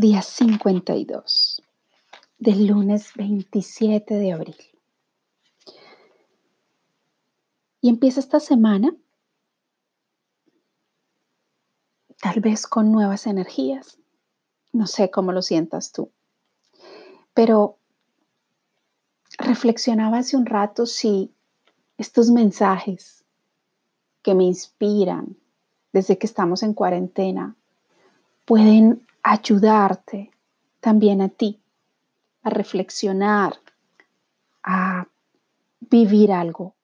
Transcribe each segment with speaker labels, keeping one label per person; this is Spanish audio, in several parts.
Speaker 1: Día 52, del lunes 27 de abril. Y empieza esta semana, tal vez con nuevas energías. No sé cómo lo sientas tú, pero reflexionaba hace un rato si estos mensajes que me inspiran desde que estamos en cuarentena pueden ayudarte también a ti a reflexionar, a vivir algo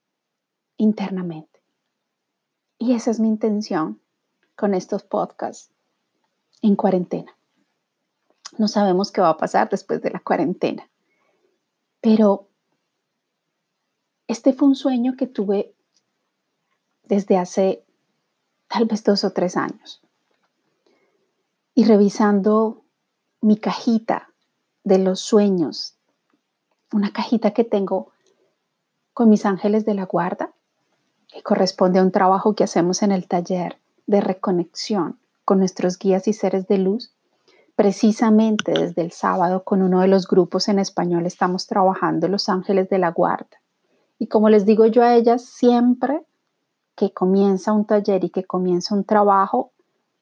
Speaker 1: internamente. Y esa es mi intención con estos podcasts en cuarentena. No sabemos qué va a pasar después de la cuarentena, pero este fue un sueño que tuve desde hace tal vez dos o tres años y revisando mi cajita de los sueños, una cajita que tengo con mis ángeles de la guarda, que corresponde a un trabajo que hacemos en el taller de reconexión con nuestros guías y seres de luz. Precisamente desde el sábado con uno de los grupos en español estamos trabajando los ángeles de la guarda. Y como les digo yo a ellas, siempre que comienza un taller y que comienza un trabajo,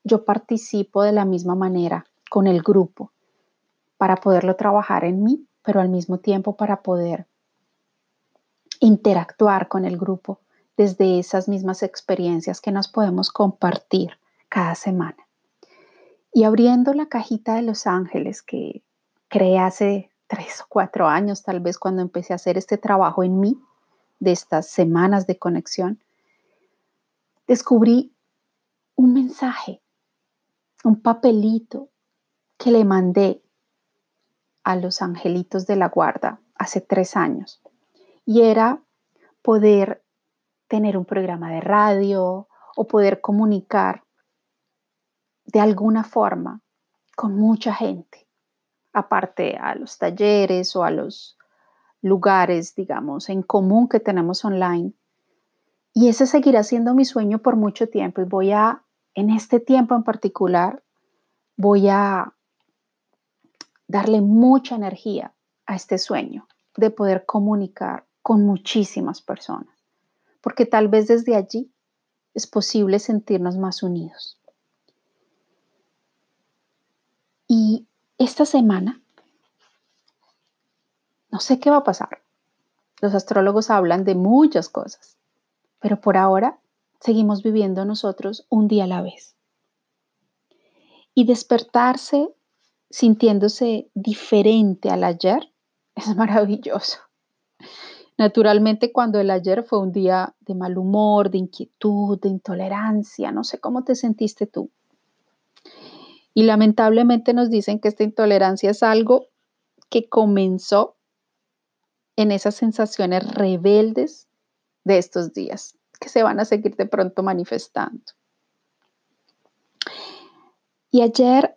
Speaker 1: yo participo de la misma manera con el grupo para poderlo trabajar en mí, pero al mismo tiempo para poder interactuar con el grupo desde esas mismas experiencias que nos podemos compartir cada semana. Y abriendo la cajita de los ángeles que creé hace tres o cuatro años, tal vez cuando empecé a hacer este trabajo en mí, de estas semanas de conexión, descubrí un mensaje un papelito que le mandé a los angelitos de la guarda hace tres años. Y era poder tener un programa de radio o poder comunicar de alguna forma con mucha gente, aparte a los talleres o a los lugares, digamos, en común que tenemos online. Y ese seguirá siendo mi sueño por mucho tiempo y voy a en este tiempo en particular voy a darle mucha energía a este sueño de poder comunicar con muchísimas personas, porque tal vez desde allí es posible sentirnos más unidos. Y esta semana, no sé qué va a pasar. Los astrólogos hablan de muchas cosas, pero por ahora seguimos viviendo nosotros un día a la vez. Y despertarse sintiéndose diferente al ayer es maravilloso. Naturalmente cuando el ayer fue un día de mal humor, de inquietud, de intolerancia, no sé cómo te sentiste tú. Y lamentablemente nos dicen que esta intolerancia es algo que comenzó en esas sensaciones rebeldes de estos días que se van a seguir de pronto manifestando. Y ayer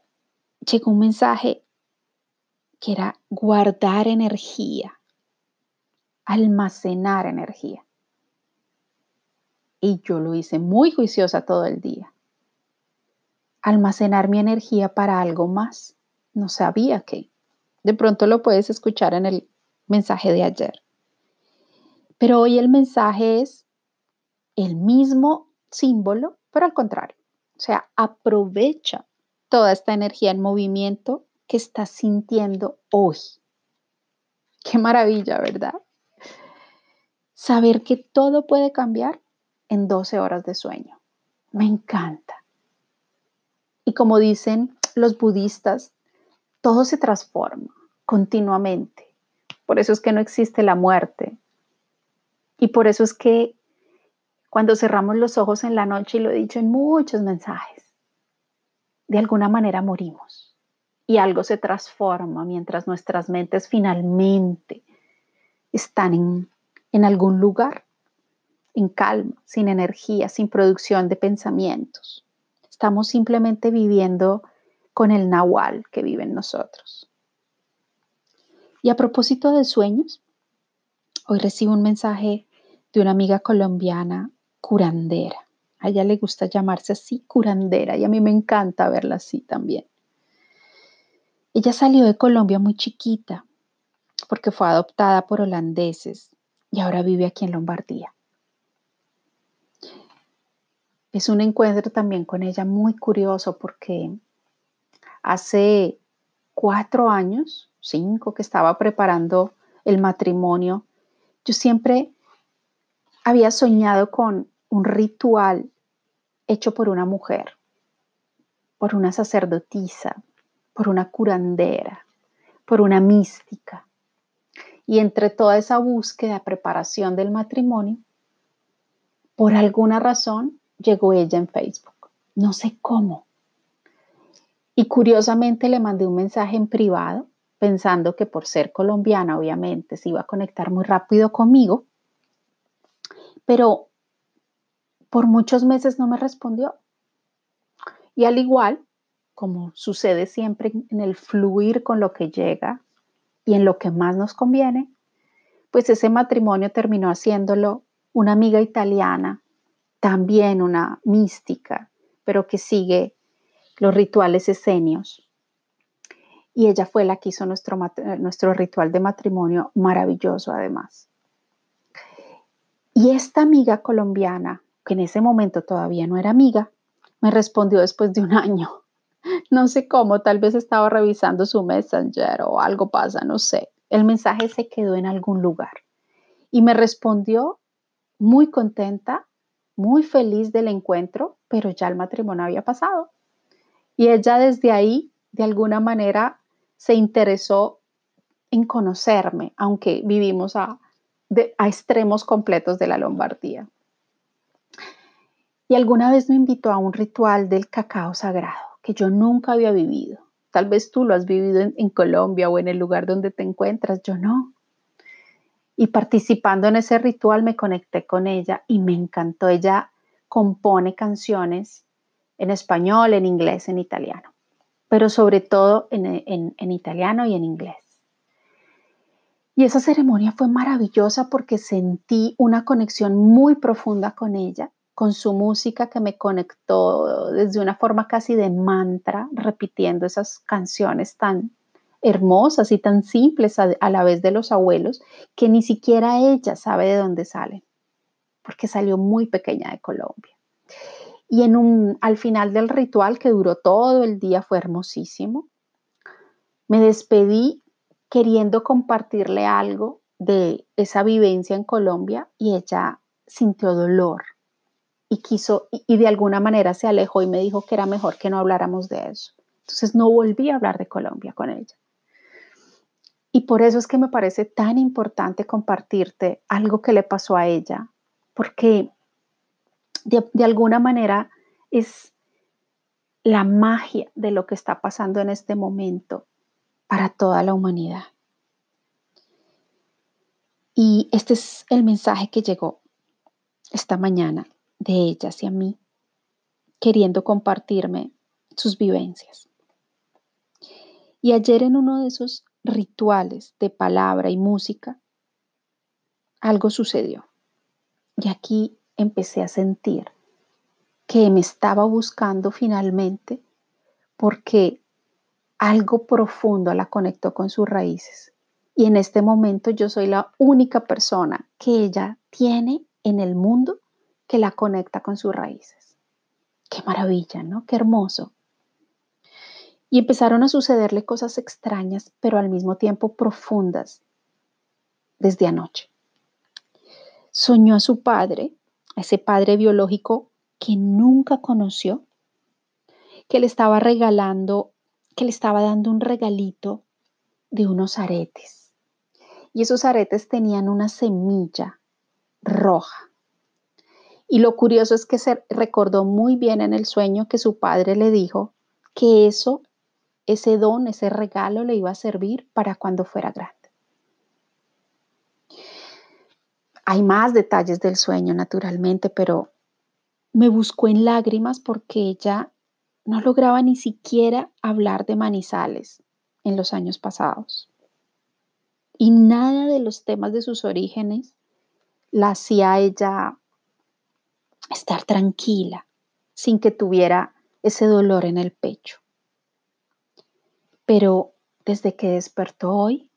Speaker 1: llegó un mensaje que era guardar energía, almacenar energía. Y yo lo hice muy juiciosa todo el día. Almacenar mi energía para algo más. No sabía qué. De pronto lo puedes escuchar en el mensaje de ayer. Pero hoy el mensaje es el mismo símbolo, pero al contrario. O sea, aprovecha toda esta energía en movimiento que estás sintiendo hoy. Qué maravilla, ¿verdad? Saber que todo puede cambiar en 12 horas de sueño. Me encanta. Y como dicen los budistas, todo se transforma continuamente. Por eso es que no existe la muerte. Y por eso es que cuando cerramos los ojos en la noche, y lo he dicho en muchos mensajes, de alguna manera morimos y algo se transforma mientras nuestras mentes finalmente están en, en algún lugar, en calma, sin energía, sin producción de pensamientos. Estamos simplemente viviendo con el nahual que vive en nosotros. Y a propósito de sueños, hoy recibo un mensaje de una amiga colombiana curandera. A ella le gusta llamarse así, curandera, y a mí me encanta verla así también. Ella salió de Colombia muy chiquita porque fue adoptada por holandeses y ahora vive aquí en Lombardía. Es un encuentro también con ella muy curioso porque hace cuatro años, cinco, que estaba preparando el matrimonio, yo siempre había soñado con un ritual hecho por una mujer, por una sacerdotisa, por una curandera, por una mística. Y entre toda esa búsqueda, preparación del matrimonio, por alguna razón llegó ella en Facebook. No sé cómo. Y curiosamente le mandé un mensaje en privado, pensando que por ser colombiana, obviamente, se iba a conectar muy rápido conmigo. Pero por muchos meses no me respondió. Y al igual, como sucede siempre en el fluir con lo que llega y en lo que más nos conviene, pues ese matrimonio terminó haciéndolo una amiga italiana, también una mística, pero que sigue los rituales esenios. Y ella fue la que hizo nuestro, nuestro ritual de matrimonio maravilloso además. Y esta amiga colombiana, que en ese momento todavía no era amiga, me respondió después de un año. No sé cómo, tal vez estaba revisando su messenger o algo pasa, no sé. El mensaje se quedó en algún lugar y me respondió muy contenta, muy feliz del encuentro, pero ya el matrimonio había pasado. Y ella desde ahí, de alguna manera, se interesó en conocerme, aunque vivimos a, a extremos completos de la Lombardía. Y alguna vez me invitó a un ritual del cacao sagrado que yo nunca había vivido. Tal vez tú lo has vivido en, Colombia o en el lugar donde te encuentras, yo no. Y participando en ese ritual me conecté con ella y me encantó. Ella compone canciones en español, en inglés, en italiano, pero sobre todo en italiano y en inglés. Y esa ceremonia fue maravillosa porque sentí una conexión muy profunda con ella con su música que me conectó desde una forma casi de mantra, repitiendo esas canciones tan hermosas y tan simples a, la vez de los abuelos, que ni siquiera ella sabe de dónde salen, porque salió muy pequeña de Colombia. Y en un, al final del ritual, que duró todo el día, fue hermosísimo, me despedí queriendo compartirle algo de esa vivencia en Colombia y ella sintió dolor y quiso, y, de alguna manera se alejó y me dijo que era mejor que no habláramos de eso. Entonces no volví a hablar de Colombia con ella. Y por eso es que me parece tan importante compartirte algo que le pasó a ella, porque de, de, alguna manera es la magia de lo que está pasando en este momento para toda la humanidad. Y este es el mensaje que llegó esta mañana de ella hacia mí, queriendo compartirme sus vivencias. Y ayer en uno de esos rituales de palabra y música, algo sucedió. Y aquí empecé a sentir que me estaba buscando finalmente porque algo profundo la conectó con sus raíces. Y en este momento yo soy la única persona que ella tiene en el mundo que la conecta con sus raíces. Qué maravilla, ¿no? Qué hermoso. Y empezaron a sucederle cosas extrañas, pero al mismo tiempo profundas, desde anoche. Soñó a su padre, a ese padre biológico que nunca conoció, que le estaba regalando, que le estaba dando un regalito de unos aretes. Y esos aretes tenían una semilla roja. Y lo curioso es que se recordó muy bien en el sueño que su padre le dijo que eso, ese don, ese regalo le iba a servir para cuando fuera grande. Hay más detalles del sueño, naturalmente, pero me buscó en lágrimas porque ella no lograba ni siquiera hablar de manizales en los años pasados. Y nada de los temas de sus orígenes la hacía ella estar tranquila sin que tuviera ese dolor en el pecho. Pero desde que despertó hoy,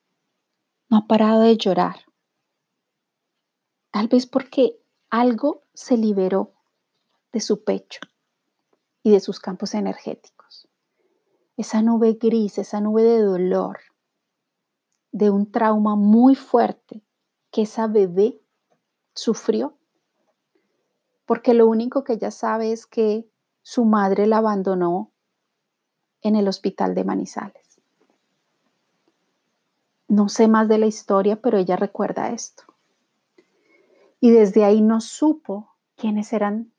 Speaker 1: no ha parado de llorar. Tal vez porque algo se liberó de su pecho y de sus campos energéticos. Esa nube gris, esa nube de dolor, de un trauma muy fuerte que esa bebé sufrió. Porque lo único que ella sabe es que su madre la abandonó en el hospital de Manizales. No sé más de la historia, pero ella recuerda esto. Y desde ahí no supo quiénes eran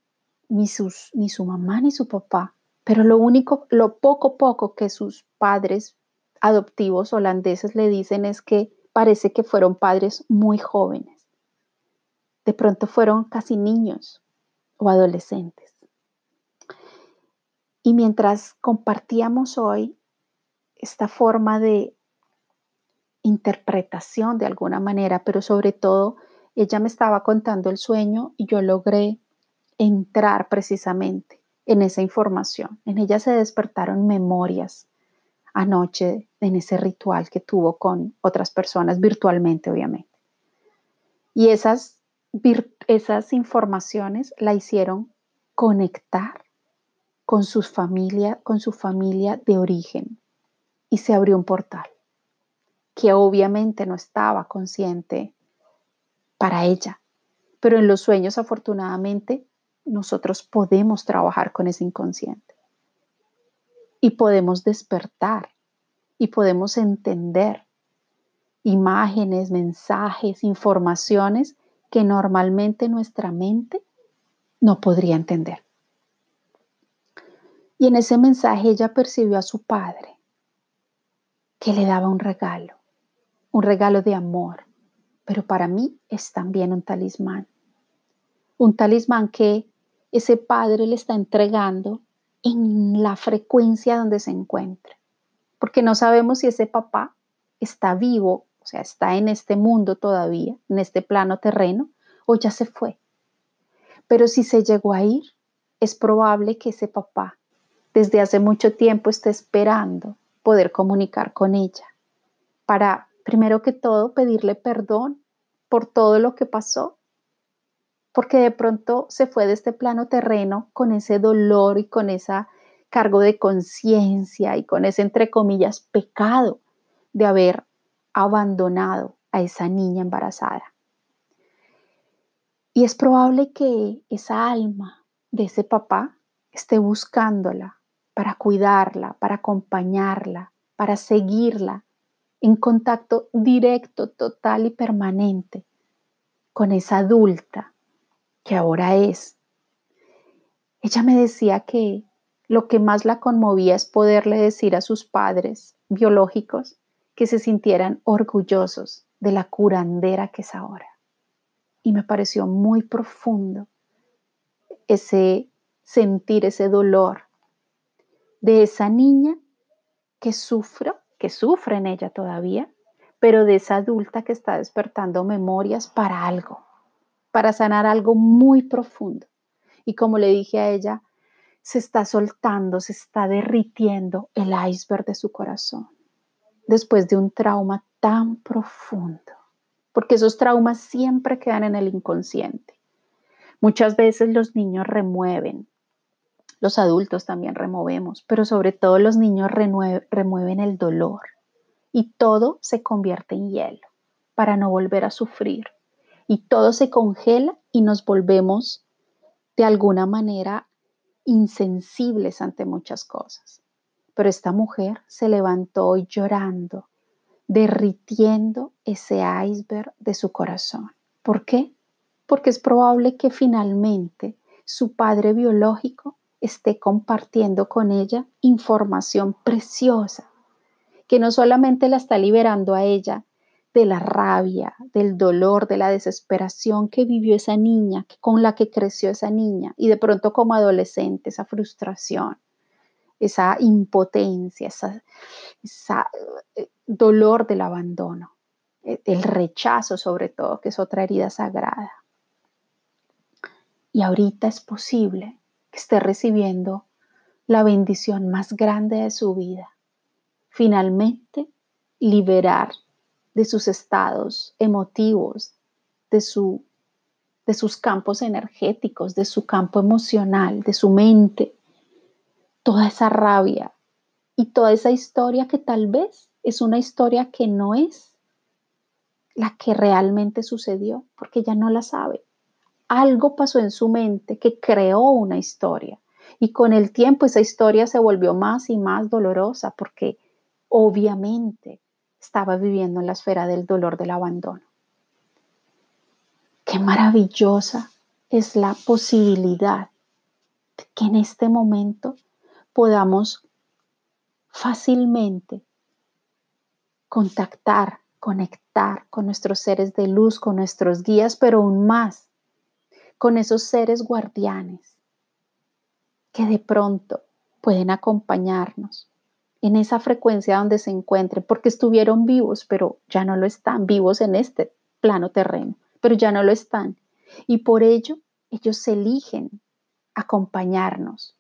Speaker 1: ni, sus, ni su mamá ni su papá, pero lo único, lo poco poco que sus padres adoptivos holandeses le dicen es que parece que fueron padres muy jóvenes. De pronto fueron casi niños o adolescentes. Y mientras compartíamos hoy esta forma de interpretación de alguna manera, pero sobre todo ella me estaba contando el sueño y yo logré entrar precisamente en esa información. En ella se despertaron memorias anoche en ese ritual que tuvo con otras personas virtualmente, obviamente. Y esas, esas informaciones la hicieron conectar con, sus familia, con su familia de origen y se abrió un portal que obviamente no estaba consciente para ella, pero en los sueños afortunadamente nosotros podemos trabajar con ese inconsciente. Y podemos despertar y podemos entender imágenes, mensajes, informaciones que normalmente nuestra mente no podría entender. Y en ese mensaje ella percibió a su padre que le daba un regalo, un regalo de amor, pero para mí es también un talismán. Un talismán que ese padre le está entregando en la frecuencia donde se encuentra. Porque no sabemos si ese papá está vivo, o sea, está en este mundo todavía, en este plano terreno, o ya se fue. Pero si se llegó a ir, es probable que ese papá desde hace mucho tiempo esté esperando poder comunicar con ella para, primero que todo, pedirle perdón por todo lo que pasó porque de pronto se fue de este plano terreno con ese dolor y con ese cargo de conciencia y con ese, entre comillas, pecado de haber abandonado a esa niña embarazada. Y es probable que esa alma de ese papá esté buscándola para cuidarla, para acompañarla, para seguirla en contacto directo, total y permanente con esa adulta que ahora es. Ella me decía que lo que más la conmovía es poderle decir a sus padres biológicos que se sintieran orgullosos de la curandera que es ahora. Y me pareció muy profundo ese sentir, ese dolor de esa niña que sufre, que sufre en ella todavía, pero de esa adulta que está despertando memorias para algo, para sanar algo muy profundo. Y como le dije a ella, se está soltando, se está derritiendo el iceberg de su corazón después de un trauma tan profundo, porque esos traumas siempre quedan en el inconsciente. Muchas veces los niños remueven, los adultos también removemos, pero sobre todo los niños remueven el dolor y todo se convierte en hielo para no volver a sufrir y todo se congela y nos volvemos de alguna manera insensibles ante muchas cosas. Pero esta mujer se levantó llorando, derritiendo ese iceberg de su corazón. ¿Por qué? Porque es probable que finalmente su padre biológico esté compartiendo con ella información preciosa, que no solamente la está liberando a ella de la rabia, del dolor, de la desesperación que vivió esa niña, con la que creció esa niña, y de pronto como adolescente, esa frustración, esa impotencia, ese eh, dolor del abandono, eh, el rechazo sobre todo, que es otra herida sagrada. Y ahorita es posible que esté recibiendo la bendición más grande de su vida. Finalmente liberar de sus estados emotivos, de, su, de sus campos energéticos, de su campo emocional, de su mente, toda esa rabia y toda esa historia que tal vez es una historia que no es la que realmente sucedió, porque ya no la sabe. Algo pasó en su mente que creó una historia y con el tiempo esa historia se volvió más y más dolorosa porque obviamente estaba viviendo en la esfera del dolor del abandono. Qué maravillosa es la posibilidad de que en este momento podamos fácilmente contactar, conectar con nuestros seres de luz, con nuestros guías, pero aún más con esos seres guardianes que de pronto pueden acompañarnos en esa frecuencia donde se encuentren, porque estuvieron vivos, pero ya no lo están, vivos en este plano terreno, pero ya no lo están. Y por ello ellos eligen acompañarnos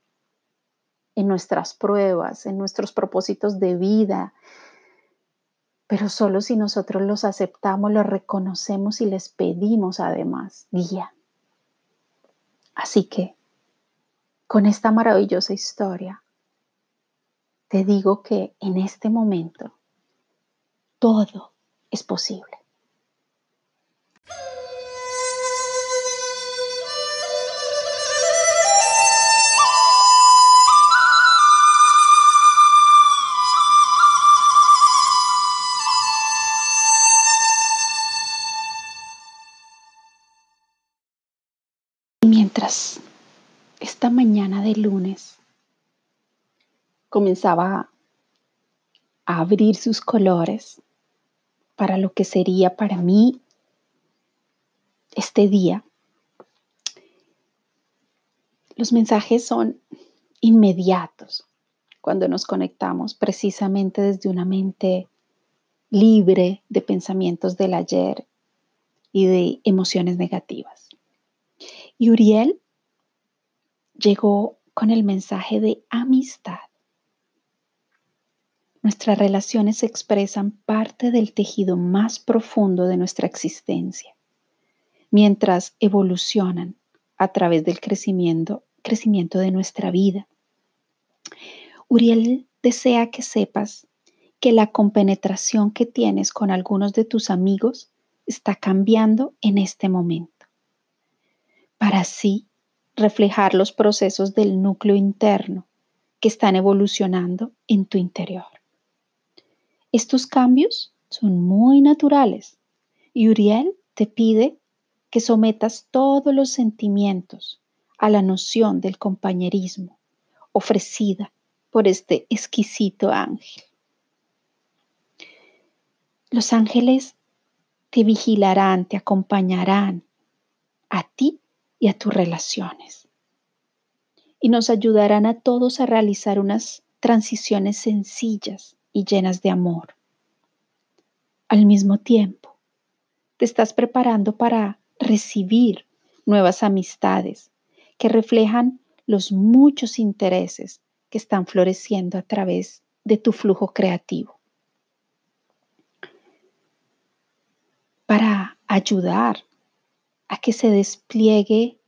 Speaker 1: en nuestras pruebas, en nuestros propósitos de vida, pero solo si nosotros los aceptamos, los reconocemos y les pedimos además guía. Así que, con esta maravillosa historia, te digo que en este momento todo es posible. Comenzaba a abrir sus colores para lo que sería para mí este día, los mensajes son inmediatos cuando nos conectamos precisamente desde una mente libre de pensamientos del ayer y de emociones negativas. Y Uriel llegó con el mensaje de amistad. Nuestras relaciones expresan parte del tejido más profundo de nuestra existencia, mientras evolucionan a través del crecimiento, crecimiento de nuestra vida. Uriel desea que sepas que la compenetración que tienes con algunos de tus amigos está cambiando en este momento para así reflejar los procesos del núcleo interno que están evolucionando en tu interior. Estos cambios son muy naturales y Uriel te pide que sometas todos los sentimientos a la noción del compañerismo ofrecida por este exquisito ángel. Los ángeles te vigilarán, te acompañarán a ti y a tus relaciones. Y nos ayudarán a todos a realizar unas transiciones sencillas y llenas de amor. Al mismo tiempo, te estás preparando para recibir nuevas amistades que reflejan los muchos intereses que están floreciendo a través de tu flujo creativo. Para ayudar a que se despliegue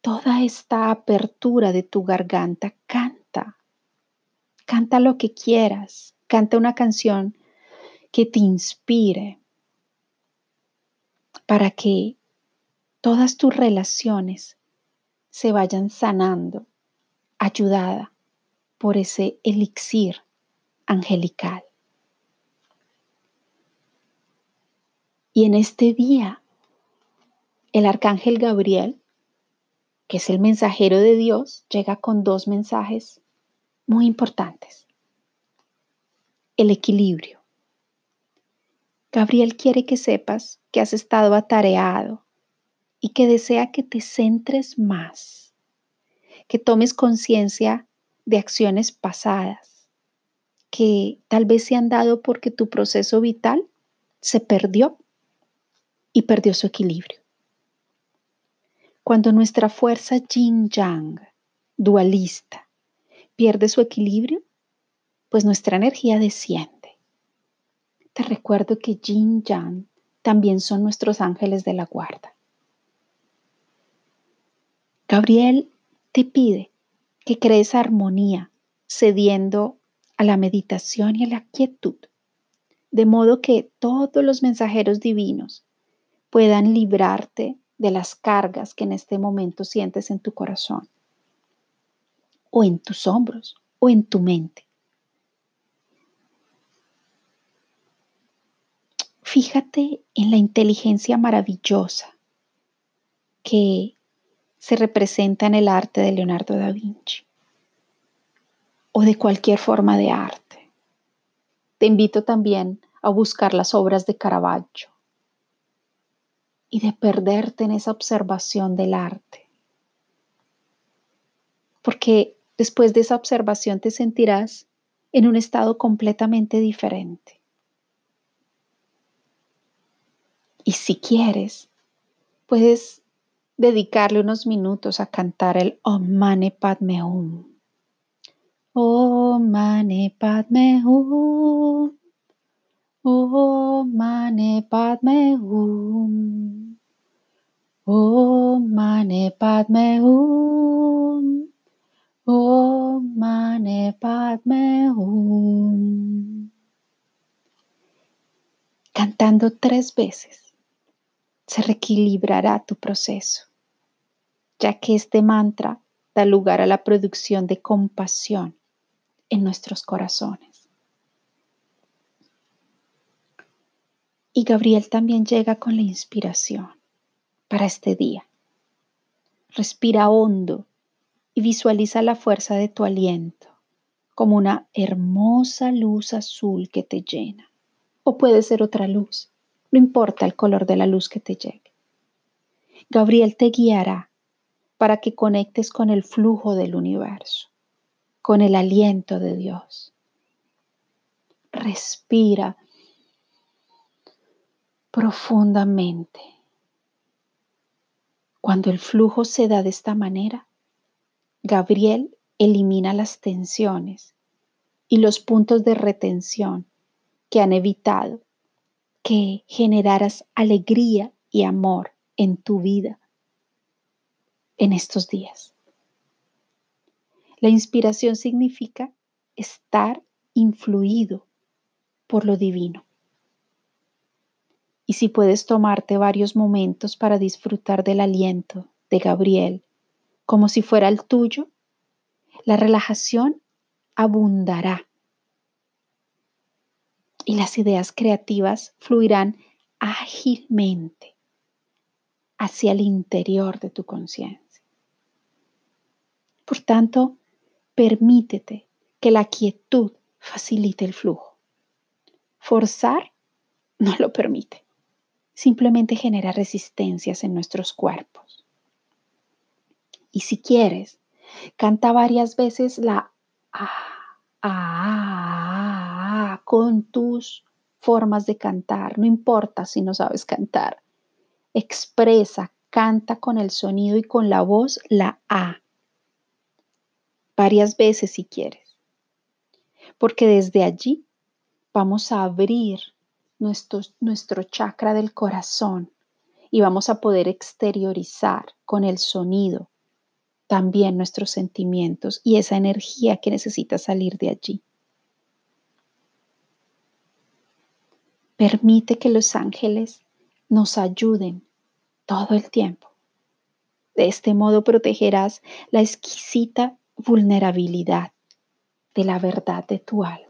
Speaker 1: toda esta apertura de tu garganta. Canta, lo que quieras, canta una canción que te inspire para que todas tus relaciones se vayan sanando, ayudada por ese elixir angelical. Y en este día el arcángel Gabriel, que es el mensajero de Dios, llega con dos mensajes muy importantes. El equilibrio. Gabriel quiere que sepas que has estado atareado y que desea que te centres más, que tomes conciencia de acciones pasadas que tal vez se han dado porque tu proceso vital se perdió y perdió su equilibrio. Cuando nuestra fuerza yin-yang, dualista, pierde su equilibrio, pues nuestra energía desciende te recuerdo que Jin Yang también son nuestros ángeles de la guarda. Gabriel te pide que crees armonía, cediendo a la meditación y a la quietud, de modo que todos los mensajeros divinos puedan librarte de las cargas que en este momento sientes en tu corazón, o en tus hombros, o en tu mente. Fíjate en la inteligencia maravillosa que se representa en el arte de Leonardo da Vinci o de cualquier forma de arte. Te invito también a buscar las obras de Caravaggio y de perderte en esa observación del arte. Porque después de esa observación te sentirás en un estado completamente diferente. Y si quieres, puedes dedicarle unos minutos a cantar el Om Mane Padme Hum. Om Mane Padme Hum. Om Padme Hum. Om Padme Hum. Tres veces se reequilibrará tu proceso, ya que este mantra da lugar a la producción de compasión en nuestros corazones. Y Gabriel también llega con la inspiración para este día. Respira hondo y visualiza la fuerza de tu aliento como una hermosa luz azul que te llena. O puede ser otra luz no importa el color de la luz que te llegue. Gabriel te guiará para que conectes con el flujo del universo, con el aliento de Dios. Respira profundamente. Cuando el flujo se da de esta manera, Gabriel elimina las tensiones y los puntos de retención que han evitado que generaras alegría y amor en tu vida en estos días. La inspiración significa estar influido por lo divino. Y si puedes tomarte varios momentos para disfrutar del aliento de Gabriel como si fuera el tuyo, la relajación abundará y las ideas creativas fluirán ágilmente hacia el interior de tu conciencia. Por tanto, permítete que la quietud facilite el flujo. Forzar no lo permite. Simplemente genera resistencias en nuestros cuerpos. Y si quieres, canta varias veces la A, A, con tus formas de cantar, no importa si no sabes cantar. Expresa, canta con el sonido y con la voz la A. Varias veces si quieres. Porque desde allí vamos a abrir nuestro, nuestro chakra del corazón y vamos a poder exteriorizar con el sonido también nuestros sentimientos y esa energía que necesita salir de allí. Permite que los ángeles nos ayuden todo el tiempo. De este modo protegerás la exquisita vulnerabilidad de la verdad de tu alma.